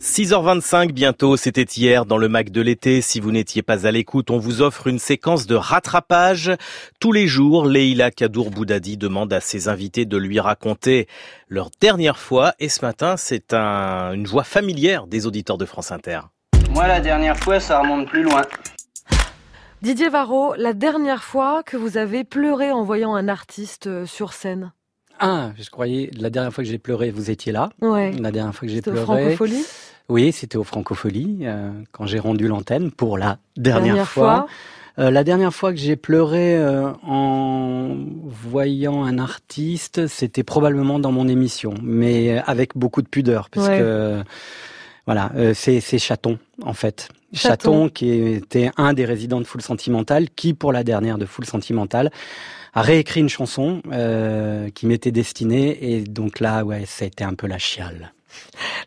6h25 bientôt, c'était hier dans le Mac de l'été. Si vous n'étiez pas à l'écoute, on vous offre une séquence de rattrapage. Tous les jours, Leila Kadour Boudadi demande à ses invités de lui raconter leur dernière fois. Et ce matin, c'est une joie familière des auditeurs de France Inter. Moi, la dernière fois, ça remonte plus loin. Didier Varro, la dernière fois que vous avez pleuré en voyant un artiste euh, sur scène? Ah, je croyais, la dernière fois que j'ai pleuré, vous étiez là. Ouais. La dernière fois que j'ai pleuré. Au Francophonie? Oui, c'était au Francophonie, euh, quand j'ai rendu l'antenne pour la dernière, fois. Euh, la dernière fois que j'ai pleuré euh, en voyant un artiste, c'était probablement dans mon émission, mais avec beaucoup de pudeur, parce que voilà, c'est Chaton en fait. Chaton. qui était un des résidents de Foule Sentimentale, qui pour la dernière de Foule Sentimentale a réécrit une chanson euh, qui m'était destinée et donc là, ouais, ça a été un peu la chiale.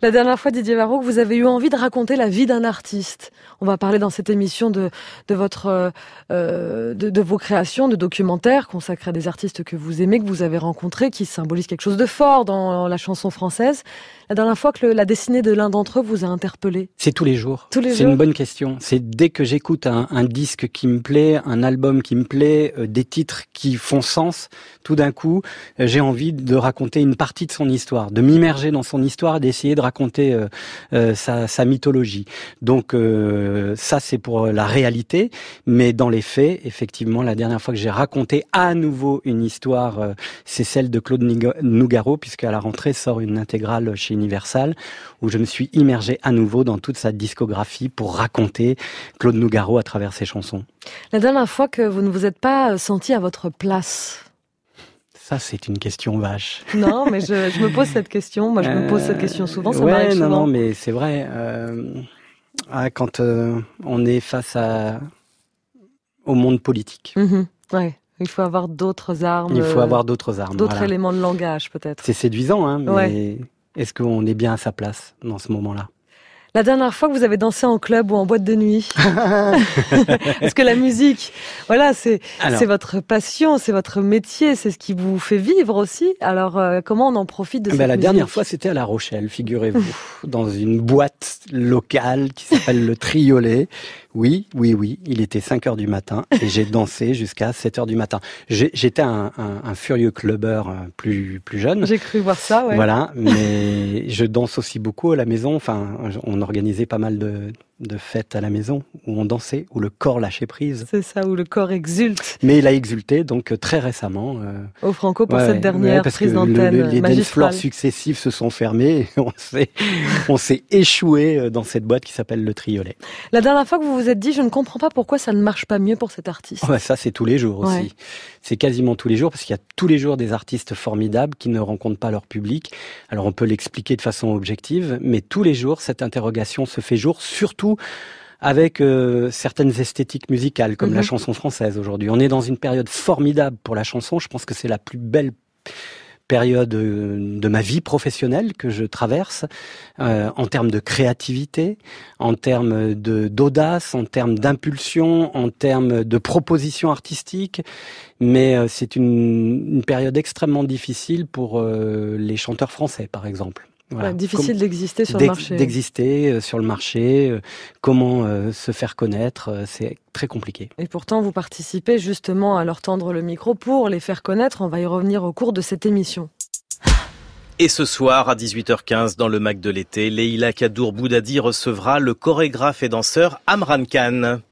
La dernière fois, Didier Varro, vous avez eu envie de raconter la vie d'un artiste. On va parler dans cette émission de, de votre, euh, de, de, vos créations, de documentaires consacrés à des artistes que vous aimez, que vous avez rencontrés, qui symbolisent quelque chose de fort dans la chanson française. La dernière fois que la dessinée de l'un d'entre eux vous a interpellé C'est tous les jours. Tous les C'est une bonne question. C'est dès que j'écoute un, un, disque qui me plaît, un album qui me plaît, euh, des titres qui font sens, tout d'un coup, euh, j'ai envie de raconter une partie de son histoire, de m'immerger dans son histoire, d'essayer de raconter euh, sa, sa, mythologie. Donc ça, c'est pour la réalité, mais dans les faits, effectivement, la dernière fois que j'ai raconté à nouveau une histoire, c'est celle de Claude Nougaro, puisqu'à la rentrée sort une intégrale chez Universal, où je me suis immergé à nouveau dans toute sa discographie pour raconter Claude Nougaro à travers ses chansons. La dernière fois que vous ne vous êtes pas senti à votre place ça, c'est une question vache. Non, mais je, me pose cette question. Moi, je me pose cette question souvent. Ça ouais, non, non, mais c'est vrai. Euh, ah, quand euh, on est face à, au monde politique. Mhm, ouais. Il faut avoir d'autres armes. Il faut avoir d'autres armes. D'autres éléments de langage, peut-être. C'est séduisant, hein, mais est-ce qu'on est bien à sa place dans ce moment-là? La dernière fois que vous avez dansé en club ou en boîte de nuit Parce que la musique, voilà, c'est c'est votre passion, c'est votre métier, c'est ce qui vous fait vivre aussi. Alors euh, comment on en profite de ben cette La dernière fois, c'était à La Rochelle, figurez-vous, dans une boîte locale qui s'appelle le Triolet. Oui, oui, oui, il était 5 heures du matin et j'ai dansé jusqu'à 7 heures du matin. J'étais un, un, un, furieux clubbeur euh, plus plus jeune. J'ai cru voir ça, ouais. Voilà, mais je danse aussi beaucoup à la maison. Enfin, on organisait pas mal de, de fêtes à la maison où on dansait, où le corps lâchait prise. C'est ça, où le corps exulte. Mais il a exulté donc euh, très récemment. Euh, Au Franco pour cette dernière prise d'antenne Les dance floors successifs se sont fermés. Et on s'est on s'est échoué euh, dans cette boîte qui s'appelle le Triolet. La dernière fois que vous vous êtes dit, je ne comprends pas pourquoi ça ne marche pas mieux pour cet artiste. Ouais, ça c'est tous les jours aussi. C'est quasiment tous les jours parce qu'il y a tous les jours des artistes formidables qui ne rencontrent pas leur public. Alors on peut l'expliquer de façon objective, mais tous les jours cette interrogation se fait jour, surtout avec euh, certaines esthétiques musicales, comme la mhm. chanson française aujourd'hui. On est dans une période formidable pour la chanson. Je pense que c'est la plus belle période euh, de ma vie professionnelle que je traverse euh, en termes de créativité, en termes de d'audace, en termes d'impulsion, en termes de propositions artistiques. Mais c'est une, une, période extrêmement difficile pour les chanteurs français, par exemple difficile d'exister sur le marché. D'exister euh, sur le marché, euh, comment euh, se faire connaître, c'est très compliqué. Et pourtant, vous participez justement à leur tendre le micro pour les faire connaître. On va y revenir au cours de cette émission. Et ce soir, à 18h15, dans le Mac de l'été, Leila Kadour Boudadi recevra le chorégraphe et danseur Amran Khan.